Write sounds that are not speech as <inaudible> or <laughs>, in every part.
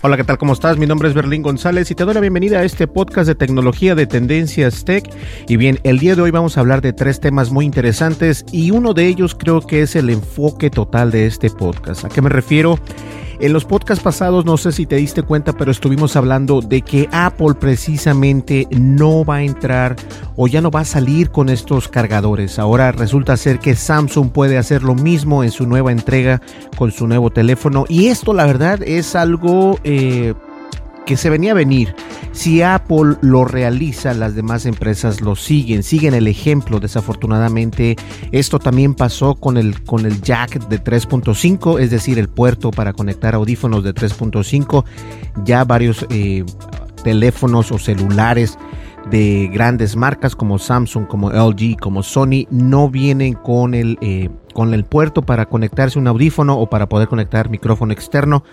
Hola, ¿qué tal? ¿Cómo estás? Mi nombre es Berlín González y te doy la bienvenida a este podcast de tecnología de Tendencias Tech. Y bien, el día de hoy vamos a hablar de tres temas muy interesantes y uno de ellos creo que es el enfoque total de este podcast. ¿A qué me refiero? En los podcasts pasados, no sé si te diste cuenta, pero estuvimos hablando de que Apple precisamente no va a entrar o ya no va a salir con estos cargadores. Ahora resulta ser que Samsung puede hacer lo mismo en su nueva entrega con su nuevo teléfono. Y esto la verdad es algo... Eh, que se venía a venir. Si Apple lo realiza, las demás empresas lo siguen, siguen el ejemplo. Desafortunadamente, esto también pasó con el, con el jack de 3.5, es decir, el puerto para conectar audífonos de 3.5. Ya varios eh, teléfonos o celulares de grandes marcas como Samsung, como LG, como Sony, no vienen con el, eh, con el puerto para conectarse un audífono o para poder conectar micrófono externo.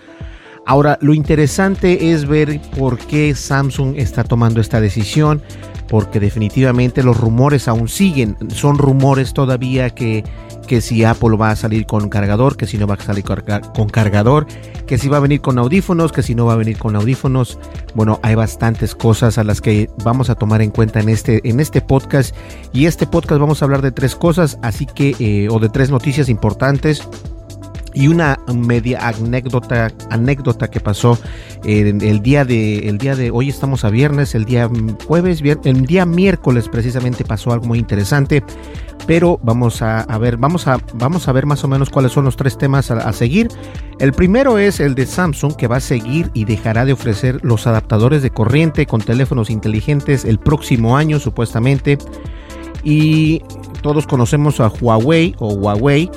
Ahora, lo interesante es ver por qué Samsung está tomando esta decisión, porque definitivamente los rumores aún siguen. Son rumores todavía que, que si Apple va a salir con cargador, que si no va a salir con cargador, que si va a venir con audífonos, que si no va a venir con audífonos. Bueno, hay bastantes cosas a las que vamos a tomar en cuenta en este, en este podcast. Y este podcast vamos a hablar de tres cosas, así que, eh, o de tres noticias importantes y una media anécdota anécdota que pasó el, el día de el día de hoy estamos a viernes el día jueves el día miércoles precisamente pasó algo muy interesante pero vamos a, ver vamos a vamos a ver más o menos cuáles son los tres temas a, a seguir. El primero es el de Samsung que va a seguir y dejará de ofrecer los adaptadores de corriente con teléfonos inteligentes el próximo año supuestamente. Y todos conocemos a Huawei o Huawei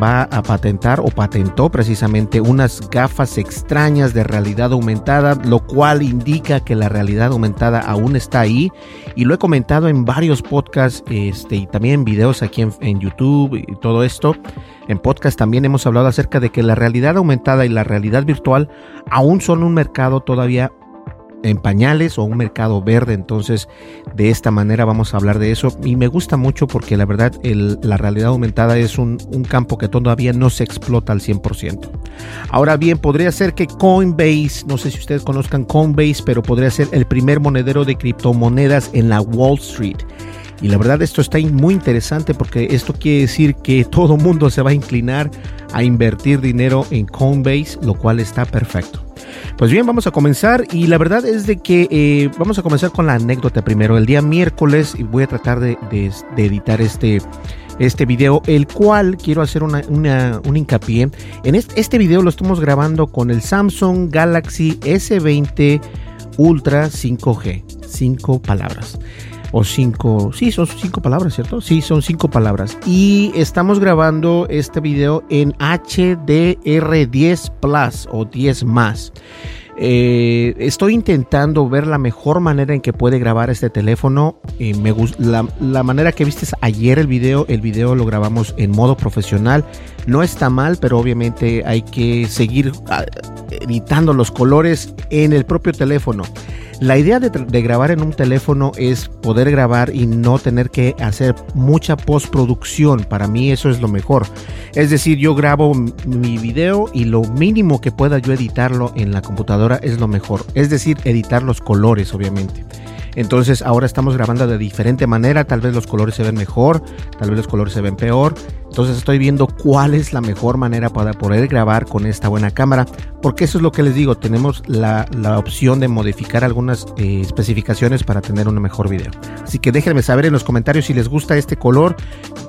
va a patentar o patentó precisamente unas gafas extrañas de realidad aumentada, lo cual indica que la realidad aumentada aún está ahí. Y lo he comentado en varios podcasts este, y también en videos aquí en, en YouTube y todo esto. En podcast también hemos hablado acerca de que la realidad aumentada y la realidad virtual aún son un mercado todavía en pañales o un mercado verde. Entonces, de esta manera vamos a hablar de eso. Y me gusta mucho porque la verdad la realidad aumentada es un, un, campo que todavía no se explota al 100%. Ahora bien, podría ser que Coinbase, no sé si ustedes conozcan Coinbase, pero podría ser el primer monedero de criptomonedas en la Wall Street. Y la verdad esto está muy interesante porque esto quiere decir que todo mundo se va a inclinar a invertir dinero en Coinbase, lo cual está perfecto. Pues bien, vamos a comenzar y la verdad es de que eh, vamos a comenzar con la anécdota primero. El día miércoles y voy a tratar de, editar este, este video, el cual quiero hacer una, un hincapié. En este, este video lo estamos grabando con el Samsung Galaxy S20 Ultra 5G. Cinco palabras o cinco, sí, son cinco palabras, ¿cierto? Sí, son cinco palabras. Y estamos grabando este video en HDR10 Plus o 10 más. Eh, estoy intentando ver la mejor manera en que puede grabar este teléfono. Eh, me la, la, manera que viste ayer el video, el video lo grabamos en modo profesional. No está mal, pero obviamente hay que seguir uh, editando los colores en el propio teléfono. La idea de, grabar en un teléfono es poder grabar y no tener que hacer mucha postproducción. Para mí eso es lo mejor. Es decir, yo grabo mi video y lo mínimo que pueda yo editarlo en la computadora es lo mejor. Es decir, editar los colores, obviamente. Entonces ahora estamos grabando de diferente manera, tal vez los colores se ven mejor, tal vez los colores se ven peor. Entonces estoy viendo cuál es la mejor manera para poder grabar con esta buena cámara, porque eso es lo que les digo, tenemos la, opción de modificar algunas eh, especificaciones para tener un mejor video. Así que déjenme saber en los comentarios si les gusta este color.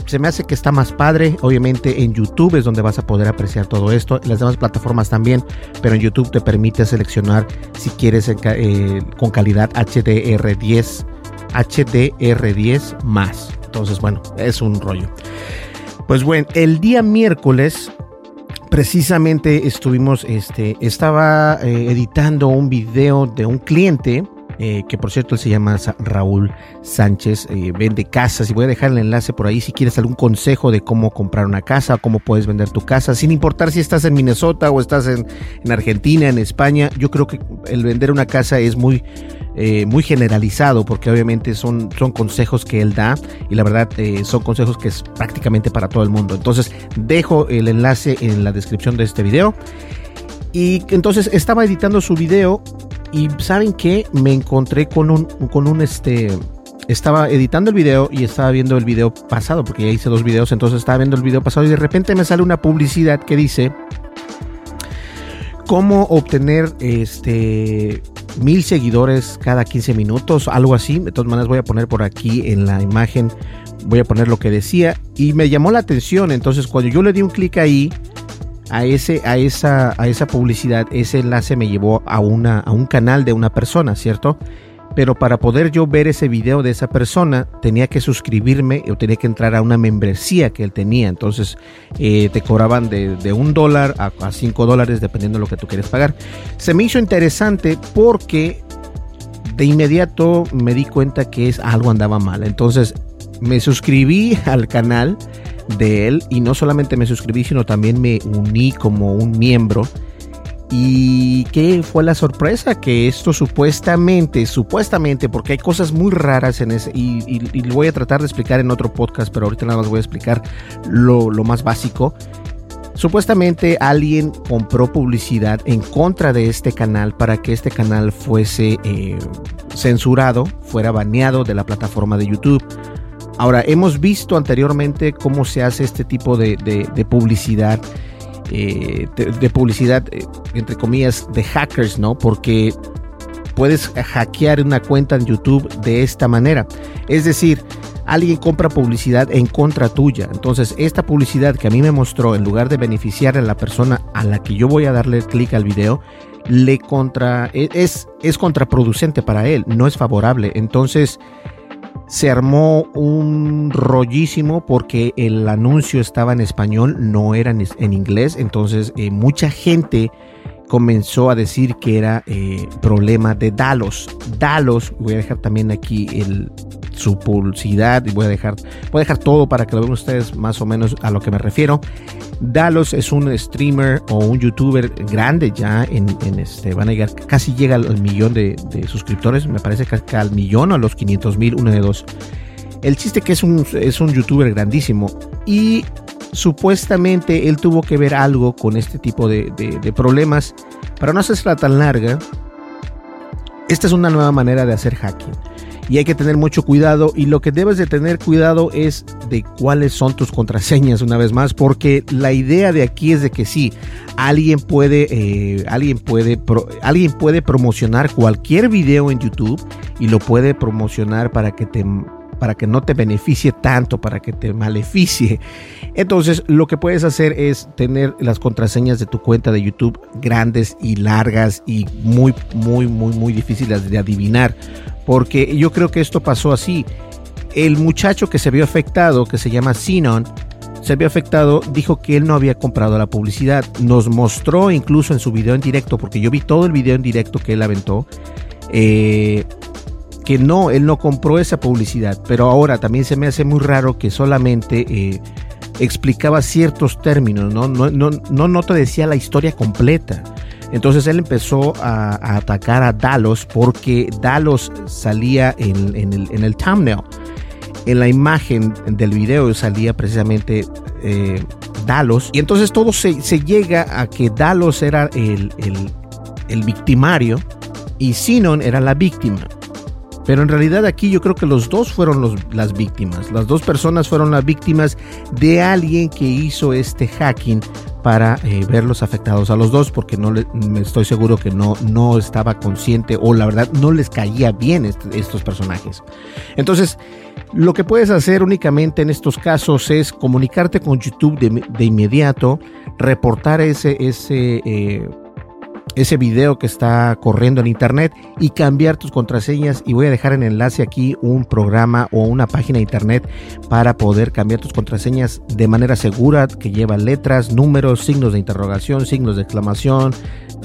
Se me hace que está más padre, obviamente en YouTube es donde vas a poder apreciar todo esto, las demás plataformas también, pero en YouTube te permite seleccionar si quieres eh, con calidad HDR10, HDR10 más. Entonces, bueno, es un rollo. Pues bueno, el día miércoles precisamente estuvimos, este, estaba eh, editando un video de un cliente, eh, que por cierto él se llama Raúl Sánchez, eh, vende casas y voy a dejar el enlace por ahí si quieres algún consejo de cómo comprar una casa, cómo puedes vender tu casa, sin importar si estás en Minnesota o estás en, en Argentina, en España, yo creo que el vender una casa es muy eh, muy generalizado porque obviamente son, son consejos que él da y la verdad son consejos que es prácticamente para todo el mundo. Entonces dejo el enlace en la descripción de este video. Y entonces estaba editando su video y saben que me encontré con un, con un este estaba editando el video y estaba viendo el video pasado, porque ya hice dos videos, entonces estaba viendo el video pasado y de repente me sale una publicidad que dice cómo obtener este mil seguidores cada 15 minutos, algo así. De todas maneras voy a poner por aquí en la imagen, voy a poner lo que decía y me llamó la atención. Entonces cuando yo le di un clic ahí a ese a esa a esa publicidad, ese enlace me llevó a una a un canal de una persona, ¿cierto? pero para poder yo ver ese video de esa persona tenía que suscribirme o tenía que entrar a una membresía que él tenía. Entonces eh, te cobraban de, un dólar a, cinco dólares dependiendo de lo que tú quieres pagar. Se me hizo interesante porque de inmediato me di cuenta que es, algo andaba mal. Entonces me suscribí <laughs> al canal de él y no solamente me suscribí sino también me uní como un miembro ¿Y qué fue la sorpresa? Que esto supuestamente, supuestamente, porque hay cosas muy raras en ese, y, lo voy a tratar de explicar en otro podcast, pero ahorita nada más voy a explicar lo, más básico. Supuestamente alguien compró publicidad en contra de este canal para que este canal fuese eh, censurado, fuera baneado de la plataforma de YouTube. Ahora, hemos visto anteriormente cómo se hace este tipo de, de publicidad eh, de, publicidad, eh, entre comillas, de hackers, ¿no? Porque puedes hackear una cuenta en YouTube de esta manera. Es decir, alguien compra publicidad en contra tuya. Entonces, esta publicidad que a mí me mostró, en lugar de beneficiar a la persona a la que yo voy a darle clic al video, le contra e, es, es contraproducente para él, no es favorable. Entonces, se armó un rollísimo porque el anuncio estaba en español, no era en, inglés, entonces eh, mucha gente comenzó a decir que era eh, problema de Dalos. Dalos, voy a dejar también aquí el, su publicidad y voy a dejar, voy a dejar todo para que lo vean ustedes más o menos a lo que me refiero. Dalos es un streamer o un youtuber grande ya en, este, van a llegar, casi llega al, millón de, suscriptores, me parece que al millón o a los 500 mil, uno de dos. El chiste que es un, es un youtuber grandísimo y supuestamente él tuvo que ver algo con este tipo de, de problemas. Para no hacerla tan larga, esta es una nueva manera de hacer hacking y hay que tener mucho cuidado y lo que debes de tener cuidado es de cuáles son tus contraseñas una vez más porque la idea de aquí es de que sí alguien puede eh, alguien puede alguien puede promocionar cualquier video en YouTube y lo puede promocionar para que te para que no te beneficie tanto, para que te maleficie. Entonces, lo que puedes hacer es tener las contraseñas de tu cuenta de YouTube grandes y largas y muy, muy, muy, muy difíciles de adivinar porque yo creo que esto pasó así. El muchacho que se vio afectado, que se llama Sinon, se vio afectado, dijo que él no había comprado la publicidad. Nos mostró incluso en su video en directo, porque yo vi todo el video en directo que él aventó, eh, que no, él no compró esa publicidad. Pero ahora también se me hace muy raro que solamente eh, explicaba ciertos términos, ¿no? No, no, no, no te decía la historia completa. Entonces él empezó a, atacar a Dalos porque Dalos salía en, el, en, thumbnail. En la imagen del video salía precisamente eh, Dalos. Y entonces todo se, llega a que Dalos era el, el victimario y Sinon era la víctima. Pero en realidad aquí yo creo que los dos fueron las víctimas. Las dos personas fueron las víctimas de alguien que hizo este hacking para eh, verlos afectados a los dos porque no estoy seguro que no, no estaba consciente o la verdad no les caía bien estos personajes. Entonces, lo que puedes hacer únicamente en estos casos es comunicarte con YouTube de, de inmediato, reportar ese, ese eh, ese video que está corriendo en internet y cambiar tus contraseñas. Y voy a dejar en enlace aquí un programa o una página de internet para poder cambiar tus contraseñas de manera segura que lleva letras, números, signos de interrogación, signos de exclamación,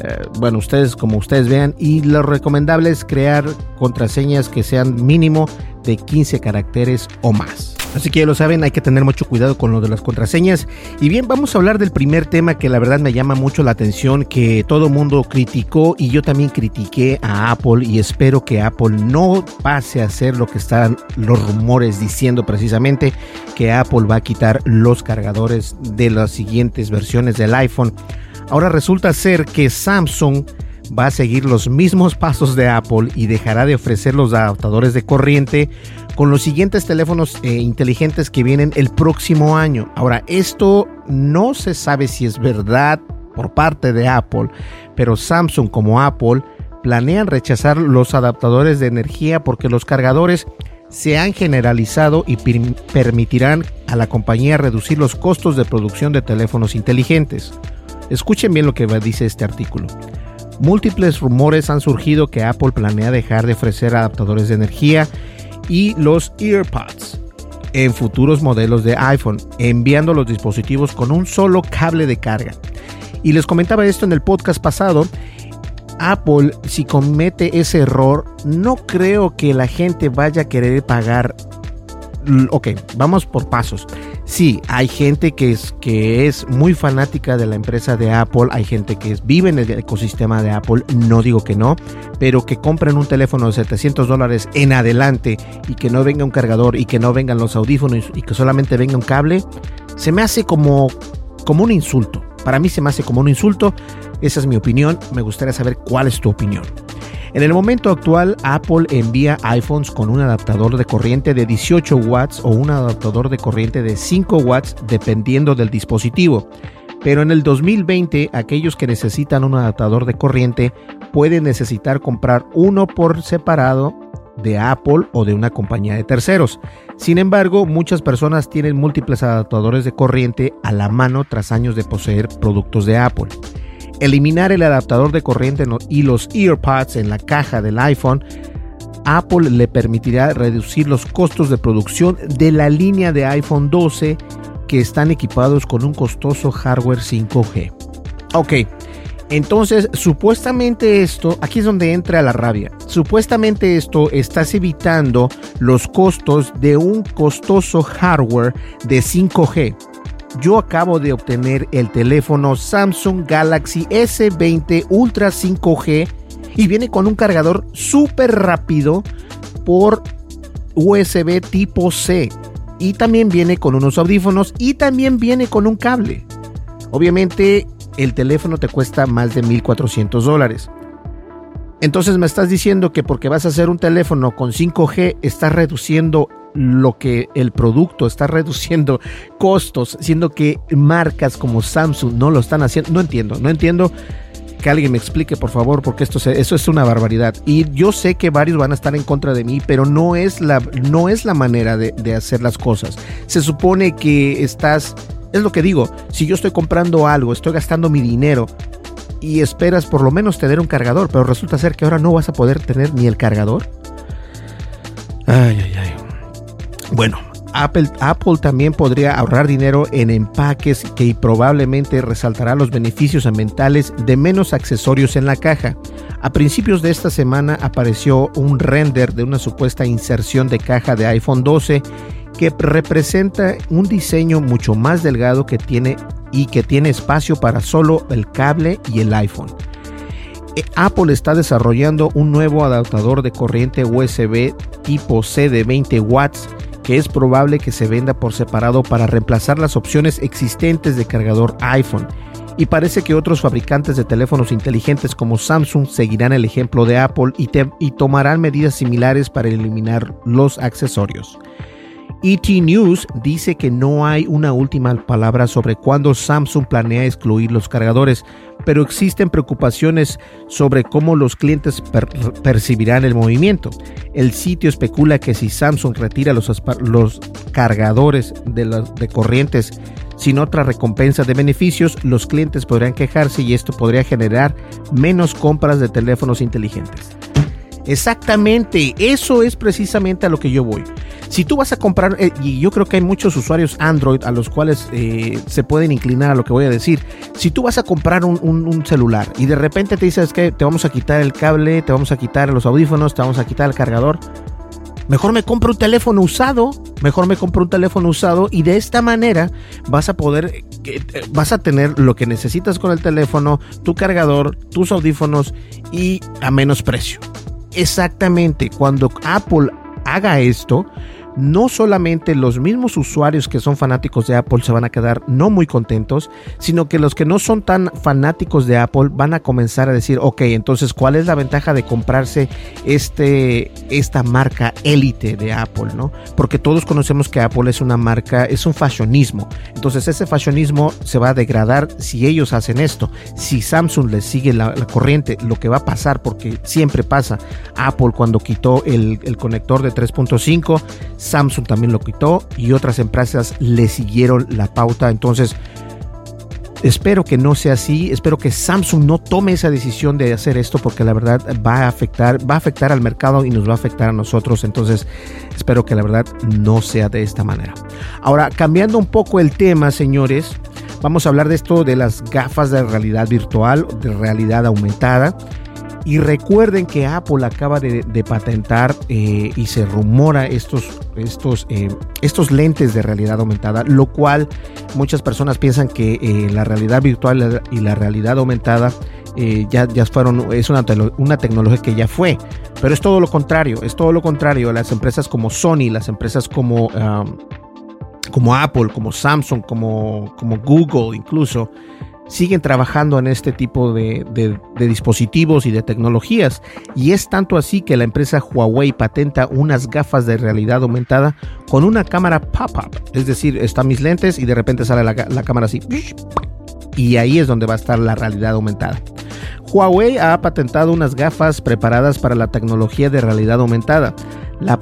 eh, bueno, ustedes como ustedes vean. Y lo recomendable es crear contraseñas que sean mínimo de 15 caracteres o más. Así que ya lo saben, hay que tener mucho cuidado con lo de las contraseñas. Y bien, vamos a hablar del primer tema que la verdad me llama mucho la atención, que todo mundo criticó y yo también critiqué a Apple y espero que Apple no pase a hacer lo que están los rumores diciendo precisamente, que Apple va a quitar los cargadores de las siguientes versiones del iPhone. Ahora resulta ser que Samsung va a seguir los mismos pasos de Apple y dejará de ofrecer los adaptadores de corriente con los siguientes teléfonos eh, inteligentes que vienen el próximo año. Ahora, esto no se sabe si es verdad por parte de Apple, pero Samsung como Apple planean rechazar los adaptadores de energía porque los cargadores se han generalizado y permitirán a la compañía reducir los costos de producción de teléfonos inteligentes. Escuchen bien lo que dice este artículo. Múltiples rumores han surgido que Apple planea dejar de ofrecer adaptadores de energía y los EarPods en futuros modelos de iPhone, enviando los dispositivos con un solo cable de carga. Y les comentaba esto en el podcast pasado. Apple, si comete ese error, no creo que la gente vaya a querer pagar. Ok, vamos por pasos. Sí, hay gente que es, que es muy fanática de la empresa de Apple, hay gente que vive en el ecosistema de Apple, no digo que no, pero que compren un teléfono de 700 dólares en adelante y que no venga un cargador y que no vengan los audífonos y que solamente venga un cable, se me hace como, como un insulto. Para mí se me hace como un insulto, esa es mi opinión, me gustaría saber cuál es tu opinión. En el momento actual, Apple envía iPhones con un adaptador de corriente de 18 watts o un adaptador de corriente de 5 watts dependiendo del dispositivo. Pero en el 2020, aquellos que necesitan un adaptador de corriente pueden necesitar comprar uno por separado de Apple o de una compañía de terceros. Sin embargo, muchas personas tienen múltiples adaptadores de corriente a la mano tras años de poseer productos de Apple. Eliminar el adaptador de corriente y los EarPods en la caja del iPhone, Apple le permitirá reducir los costos de producción de la línea de iPhone 12 que están equipados con un costoso hardware 5G. Ok, entonces supuestamente esto, aquí es donde entra la rabia, supuestamente esto estás evitando los costos de un costoso hardware de 5G yo acabo de obtener el teléfono Samsung Galaxy S20 Ultra 5G y viene con un cargador súper rápido por USB tipo C. Y también viene con unos audífonos y también viene con un cable. Obviamente el teléfono te cuesta más de 1.400 dólares. Entonces me estás diciendo que porque vas a hacer un teléfono con 5G estás reduciendo lo que el producto está reduciendo costos, siendo que marcas como Samsung no lo están haciendo. No entiendo, no entiendo. Que alguien me explique, por favor, porque esto eso es una barbaridad. Y yo sé que varios van a estar en contra de mí, pero no es la, no es la manera de, de hacer las cosas. Se supone que estás, es lo que digo, si yo estoy comprando algo, estoy gastando mi dinero, y esperas por lo menos tener un cargador, pero resulta ser que ahora no vas a poder tener ni el cargador. Ay, ay, ay. Bueno, Apple, también podría ahorrar dinero en empaques que probablemente resaltará los beneficios ambientales de menos accesorios en la caja. A principios de esta semana apareció un render de una supuesta inserción de caja de iPhone 12 que representa un diseño mucho más delgado que tiene y que tiene espacio para solo el cable y el iPhone. Eh, Apple está desarrollando un nuevo adaptador de corriente USB tipo C de 20 watts que es probable que se venda por separado para reemplazar las opciones existentes de cargador iPhone y parece que otros fabricantes de teléfonos inteligentes como Samsung seguirán el ejemplo de Apple y, y tomarán medidas similares para eliminar los accesorios. ET News dice que no hay una última palabra sobre cuándo Samsung planea excluir los cargadores, pero existen preocupaciones sobre cómo los clientes percibirán el movimiento. El sitio especula que si Samsung retira los, cargadores de, de corrientes sin otra recompensa de beneficios, los clientes podrían quejarse y esto podría generar menos compras de teléfonos inteligentes. Exactamente, eso es precisamente a lo que yo voy. Si tú vas a comprar, eh, y yo creo que hay muchos usuarios Android a los cuales eh, se pueden inclinar a lo que voy a decir, si tú vas a comprar un, celular y de repente te dices que te vamos a quitar el cable, te vamos a quitar los audífonos, te vamos a quitar el cargador, mejor me compro un teléfono usado, mejor me compro un teléfono usado y de esta manera vas a poder, eh, vas a tener lo que necesitas con el teléfono, tu cargador, tus audífonos y a menos precio exactamente cuando Apple haga esto, no solamente los mismos usuarios que son fanáticos de Apple se van a quedar no muy contentos, sino que los que no son tan fanáticos de Apple van a comenzar a decir, ok, entonces, ¿cuál es la ventaja de comprarse este, esta marca élite de Apple? ¿no? Porque todos conocemos que Apple es una marca, es un fashionismo. Entonces, ese fashionismo se va a degradar si ellos hacen esto. Si Samsung les sigue la, corriente, lo que va a pasar, porque siempre pasa, Apple cuando quitó el, el conector de 3.5, Samsung también lo quitó y otras empresas le siguieron la pauta. Entonces, espero que no sea así. Espero que Samsung no tome esa decisión de hacer esto porque la verdad va a afectar, va a afectar al mercado y nos va a afectar a nosotros. Entonces, espero que la verdad no sea de esta manera. Ahora, cambiando un poco el tema, señores, vamos a hablar de esto de las gafas de realidad virtual, de realidad aumentada. Y recuerden que Apple acaba de, patentar eh, y se rumora estos, estos, eh, estos lentes de realidad aumentada, lo cual muchas personas piensan que eh, la realidad virtual y la realidad aumentada ya, ya fueron, es una, una tecnología que ya fue, pero es todo lo contrario, es todo lo contrario. Las empresas como Sony, las empresas como, como Apple, como Samsung, como, como Google incluso, siguen trabajando en este tipo de, dispositivos y de tecnologías. Y es tanto así que la empresa Huawei patenta unas gafas de realidad aumentada con una cámara pop-up. Es decir, están mis lentes y de repente sale la, cámara así. Y ahí es donde va a estar la realidad aumentada. Huawei ha patentado unas gafas preparadas para la tecnología de realidad aumentada. La,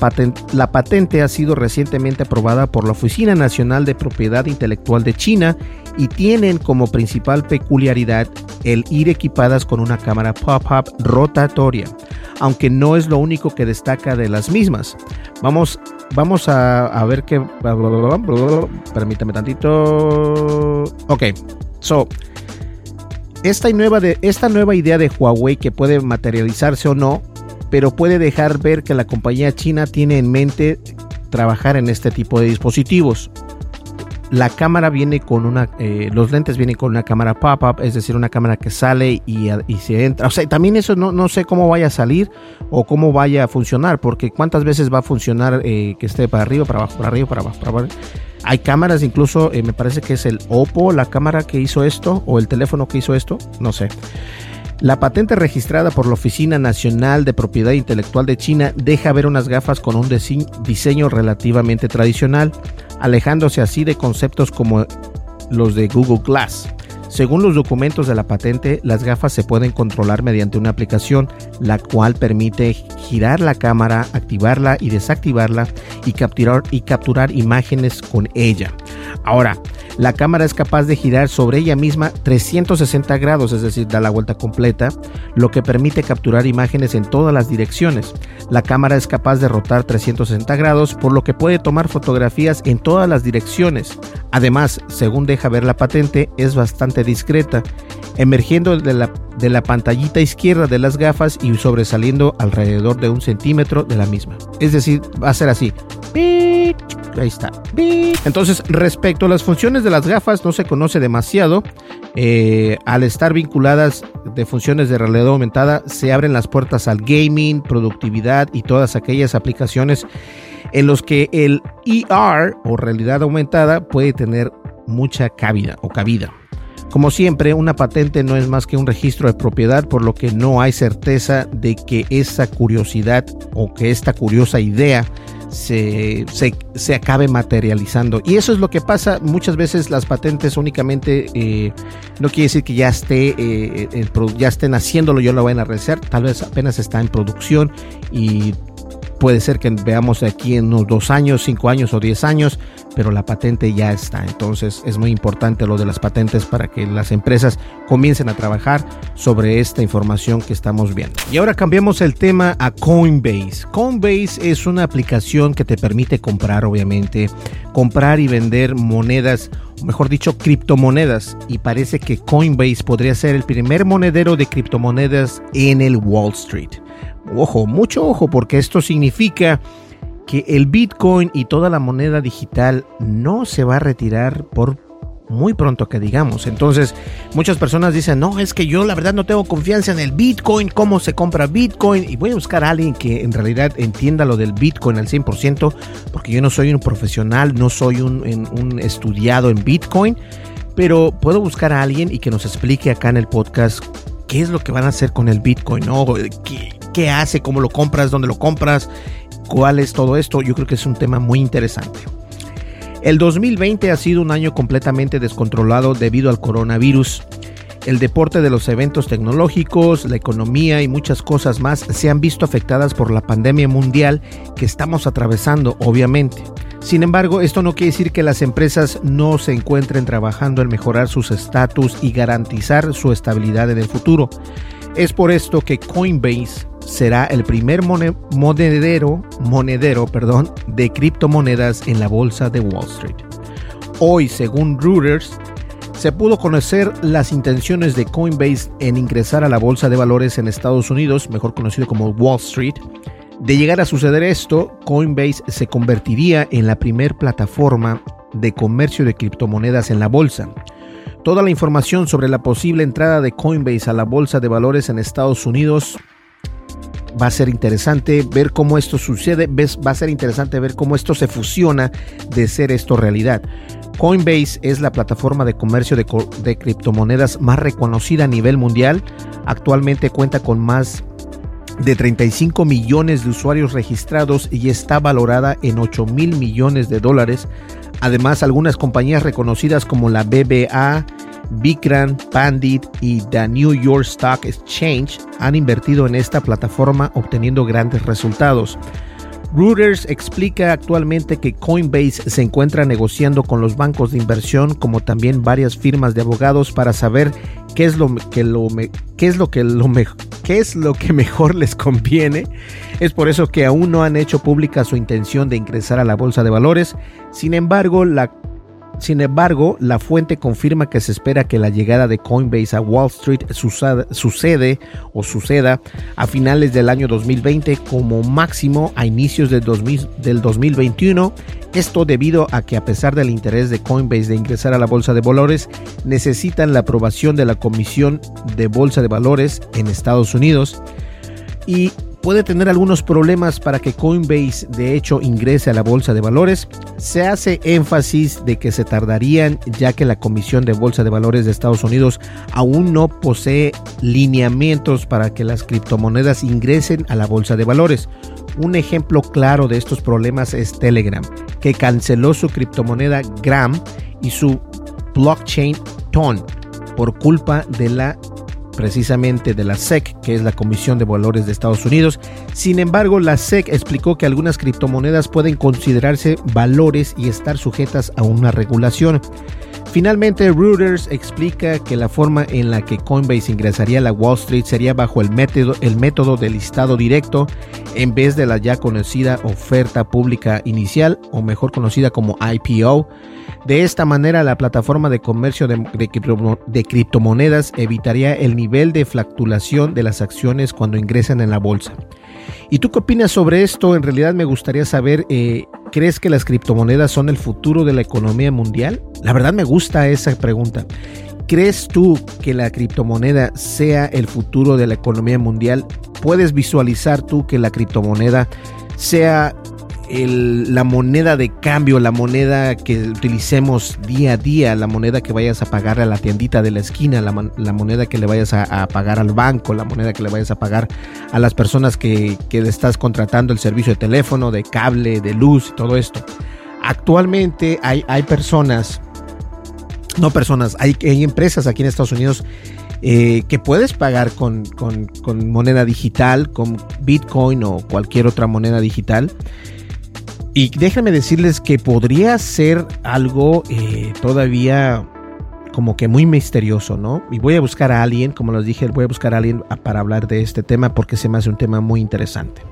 patente ha sido recientemente aprobada por la Oficina Nacional de Propiedad Intelectual de China y tienen como principal peculiaridad el ir equipadas con una cámara pop-up rotatoria, aunque no es lo único que destaca de las mismas. Vamos, vamos a, ver qué... Permítame tantito. Ok, so... Esta nueva, de, esta nueva idea de Huawei que puede materializarse o no pero puede dejar ver que la compañía china tiene en mente trabajar en este tipo de dispositivos. La cámara viene con una, eh, los lentes vienen con una cámara pop-up, es decir, una cámara que sale y, se entra. O sea, también eso no, no, sé cómo vaya a salir o cómo vaya a funcionar, porque cuántas veces va a funcionar eh, que esté para arriba, para abajo, para arriba, para abajo, para abajo. Hay cámaras, incluso eh, me parece que es el Oppo, la cámara que hizo esto, o el teléfono que hizo esto, no sé. La patente registrada por la Oficina Nacional de Propiedad Intelectual de China deja ver unas gafas con un diseño relativamente tradicional, alejándose así de conceptos como los de Google Glass. Según los documentos de la patente, las gafas se pueden controlar mediante una aplicación, la cual permite girar la cámara, activarla y desactivarla y capturar, imágenes con ella. Ahora, la cámara es capaz de girar sobre ella misma 360 grados, es decir, da la vuelta completa, lo que permite capturar imágenes en todas las direcciones. La cámara es capaz de rotar 360 grados, por lo que puede tomar fotografías en todas las direcciones. Además, según deja ver la patente, es bastante discreta, emergiendo de la, de la pantallita izquierda de las gafas y sobresaliendo alrededor de un centímetro de la misma. Es decir, va a ser así. Ahí está. Entonces, respecto a las funciones de las gafas, no se conoce demasiado. Eh, al estar vinculadas de funciones de realidad aumentada, se abren las puertas al gaming, productividad y todas aquellas aplicaciones en los que el ER o realidad aumentada puede tener mucha cabida o cabida. Como siempre, una patente no es más que un registro de propiedad, por lo que no hay certeza de que esa curiosidad o que esta curiosa idea se, se, acabe materializando. Y eso es lo que pasa. Muchas veces las patentes únicamente eh, no quiere decir que ya esté eh, ya estén haciéndolo, yo lo vayan a realizar. Tal vez apenas está en producción y puede ser que veamos aquí en unos dos años, cinco años o diez años, pero la patente ya está. Entonces es muy importante lo de las patentes para que las empresas comiencen a trabajar sobre esta información que estamos viendo. Y ahora cambiamos el tema a Coinbase. Coinbase es una aplicación que te permite comprar, obviamente, comprar y vender monedas o mejor dicho, criptomonedas. Y parece que Coinbase podría ser el primer monedero de criptomonedas en el Wall Street. Ojo, mucho ojo, porque esto significa que el Bitcoin y toda la moneda digital no se va a retirar por muy pronto que digamos. Entonces, muchas personas dicen, no, es que yo la verdad no tengo confianza en el Bitcoin, cómo se compra Bitcoin. Y voy a buscar a alguien que en realidad entienda lo del Bitcoin al 100%, porque yo no soy un profesional, no soy un, estudiado en Bitcoin, pero puedo buscar a alguien y que nos explique acá en el podcast qué es lo que van a hacer con el Bitcoin, ¿no? ¿Qué, qué hace, cómo lo compras, dónde lo compras, cuál es todo esto. Yo creo que es un tema muy interesante. El 2020 ha sido un año completamente descontrolado debido al coronavirus. El deporte de los eventos tecnológicos, la economía y muchas cosas más se han visto afectadas por la pandemia mundial que estamos atravesando, obviamente. Sin embargo, esto no quiere decir que las empresas no se encuentren trabajando en mejorar sus estatus y garantizar su estabilidad en el futuro. Es por esto que Coinbase será el primer monedero, monedero perdón, de criptomonedas en la bolsa de Wall Street. Hoy, según Reuters, se pudo conocer las intenciones de Coinbase en ingresar a la bolsa de valores en Estados Unidos, mejor conocido como Wall Street. De llegar a suceder esto, Coinbase se convertiría en la primer plataforma de comercio de criptomonedas en la bolsa. Toda la información sobre la posible entrada de Coinbase a la bolsa de valores en Estados Unidos va a ser interesante ver cómo esto sucede, va a ser interesante ver cómo esto se fusiona de ser esto realidad. Coinbase es la plataforma de comercio de, criptomonedas más reconocida a nivel mundial. Actualmente cuenta con más de 35 millones de usuarios registrados y está valorada en 8 mil millones de dólares. Además, algunas compañías reconocidas como la BBA, Bikran, Pandit y The New York Stock Exchange han invertido en esta plataforma obteniendo grandes resultados. Reuters explica actualmente que Coinbase se encuentra negociando con los bancos de inversión como también varias firmas de abogados para saber qué es lo que es lo que lo qué es lo que mejor les conviene. Es por eso que aún no han hecho pública su intención de ingresar a la bolsa de valores. Sin embargo, la sin embargo, la fuente confirma que se espera que la llegada de Coinbase a Wall Street sucede o suceda a finales del año 2020 como máximo a inicios del, 2021. Esto debido a que a pesar del interés de Coinbase de ingresar a la bolsa de valores, necesitan la aprobación de la Comisión de Bolsa de Valores en Estados Unidos y puede tener algunos problemas para que Coinbase de hecho ingrese a la bolsa de valores. Se hace énfasis de que se tardarían ya que la Comisión de Bolsa de Valores de Estados Unidos aún no posee lineamientos para que las criptomonedas ingresen a la bolsa de valores. Un ejemplo claro de estos problemas es Telegram, que canceló su criptomoneda Gram y su blockchain TON por culpa de la precisamente de la SEC, que es la Comisión de Valores de Estados Unidos. Sin embargo, la SEC explicó que algunas criptomonedas pueden considerarse valores y estar sujetas a una regulación. Finalmente, Reuters explica que la forma en la que Coinbase ingresaría a la Wall Street sería bajo el método, el método del listado directo en vez de la ya conocida oferta pública inicial o mejor conocida como IPO. De esta manera, la plataforma de comercio de, criptomonedas evitaría el nivel de fluctuación de las acciones cuando ingresan en la bolsa. ¿Y tú qué opinas sobre esto? En realidad me gustaría saber, eh, ¿crees que las criptomonedas son el futuro de la economía mundial? La verdad me gusta esa pregunta. ¿Crees tú que la criptomoneda sea el futuro de la economía mundial? ¿Puedes visualizar tú que la criptomoneda sea la moneda de cambio, la moneda que utilicemos día a día, la moneda que vayas a pagar a la tiendita de la esquina, la, moneda que le vayas a, pagar al banco, la moneda que le vayas a pagar a las personas que, que estás contratando el servicio de teléfono, de cable, de luz todo esto. Actualmente hay, hay personas, no personas, hay, hay empresas aquí en Estados Unidos eh, que puedes pagar con, moneda digital, con Bitcoin o cualquier otra moneda digital. Y déjenme decirles que podría ser algo eh, todavía como que muy misterioso, ¿no? Y voy a buscar a alguien, como les dije, voy a buscar a alguien para hablar de este tema porque se me hace un tema muy interesante.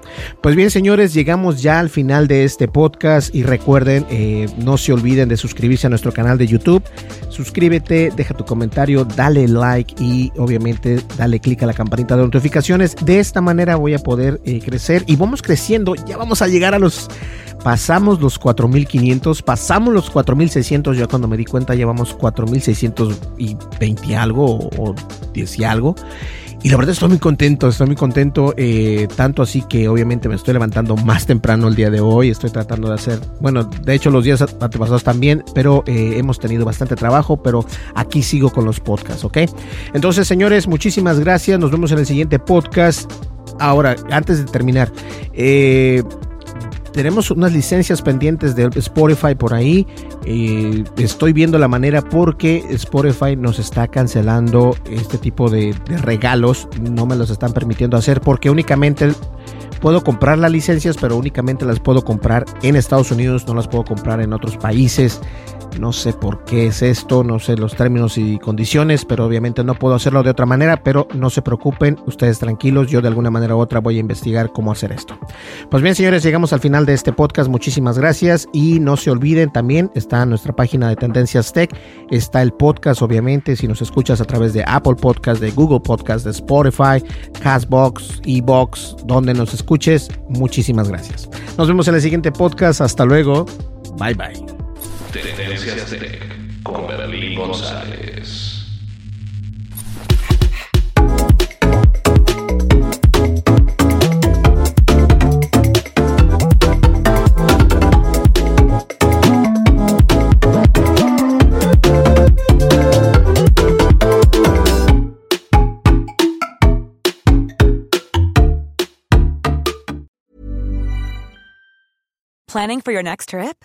Pues bien, señores, llegamos ya al final de este podcast y recuerden, eh, no se olviden de suscribirse a nuestro canal de YouTube. Suscríbete, deja tu comentario, dale like y obviamente dale click a la campanita de notificaciones. De esta manera voy a poder eh, crecer y vamos creciendo. Ya vamos a llegar a los pasamos los 4500, pasamos los 4600, ya cuando me di cuenta llevamos 4620 y algo o, 10 y algo. Y la verdad estoy muy contento, estoy muy contento, eh, tanto así que obviamente me estoy levantando más temprano el día de hoy, estoy tratando de hacer, bueno, de hecho los días antepasados también, pero eh, hemos tenido bastante trabajo, pero aquí sigo con los podcasts, ¿ok? Entonces, señores, muchísimas gracias, nos vemos en el siguiente podcast. Ahora, antes de terminar, eh, tenemos unas licencias pendientes de Spotify por ahí. Eh, estoy viendo la manera porque Spotify nos está cancelando este tipo de, de, regalos. No me los están permitiendo hacer porque únicamente puedo comprar las licencias, pero únicamente las puedo comprar en Estados Unidos, no las puedo comprar en otros países. No sé por qué es esto, no sé los términos y condiciones, pero obviamente no puedo hacerlo de otra manera, pero no se preocupen, ustedes tranquilos, yo de alguna manera u otra voy a investigar cómo hacer esto. Pues bien, señores, llegamos al final de este podcast, muchísimas gracias y no se olviden también, está nuestra página de Tendencias Tech, está el podcast, obviamente, si nos escuchas a través de Apple Podcast, de Google Podcast, de Spotify, Castbox, Ebox, donde nos escuches, muchísimas gracias. Nos vemos en el siguiente podcast, hasta luego, bye bye. Tendencias Tech con Berlín González. Planning for your next trip?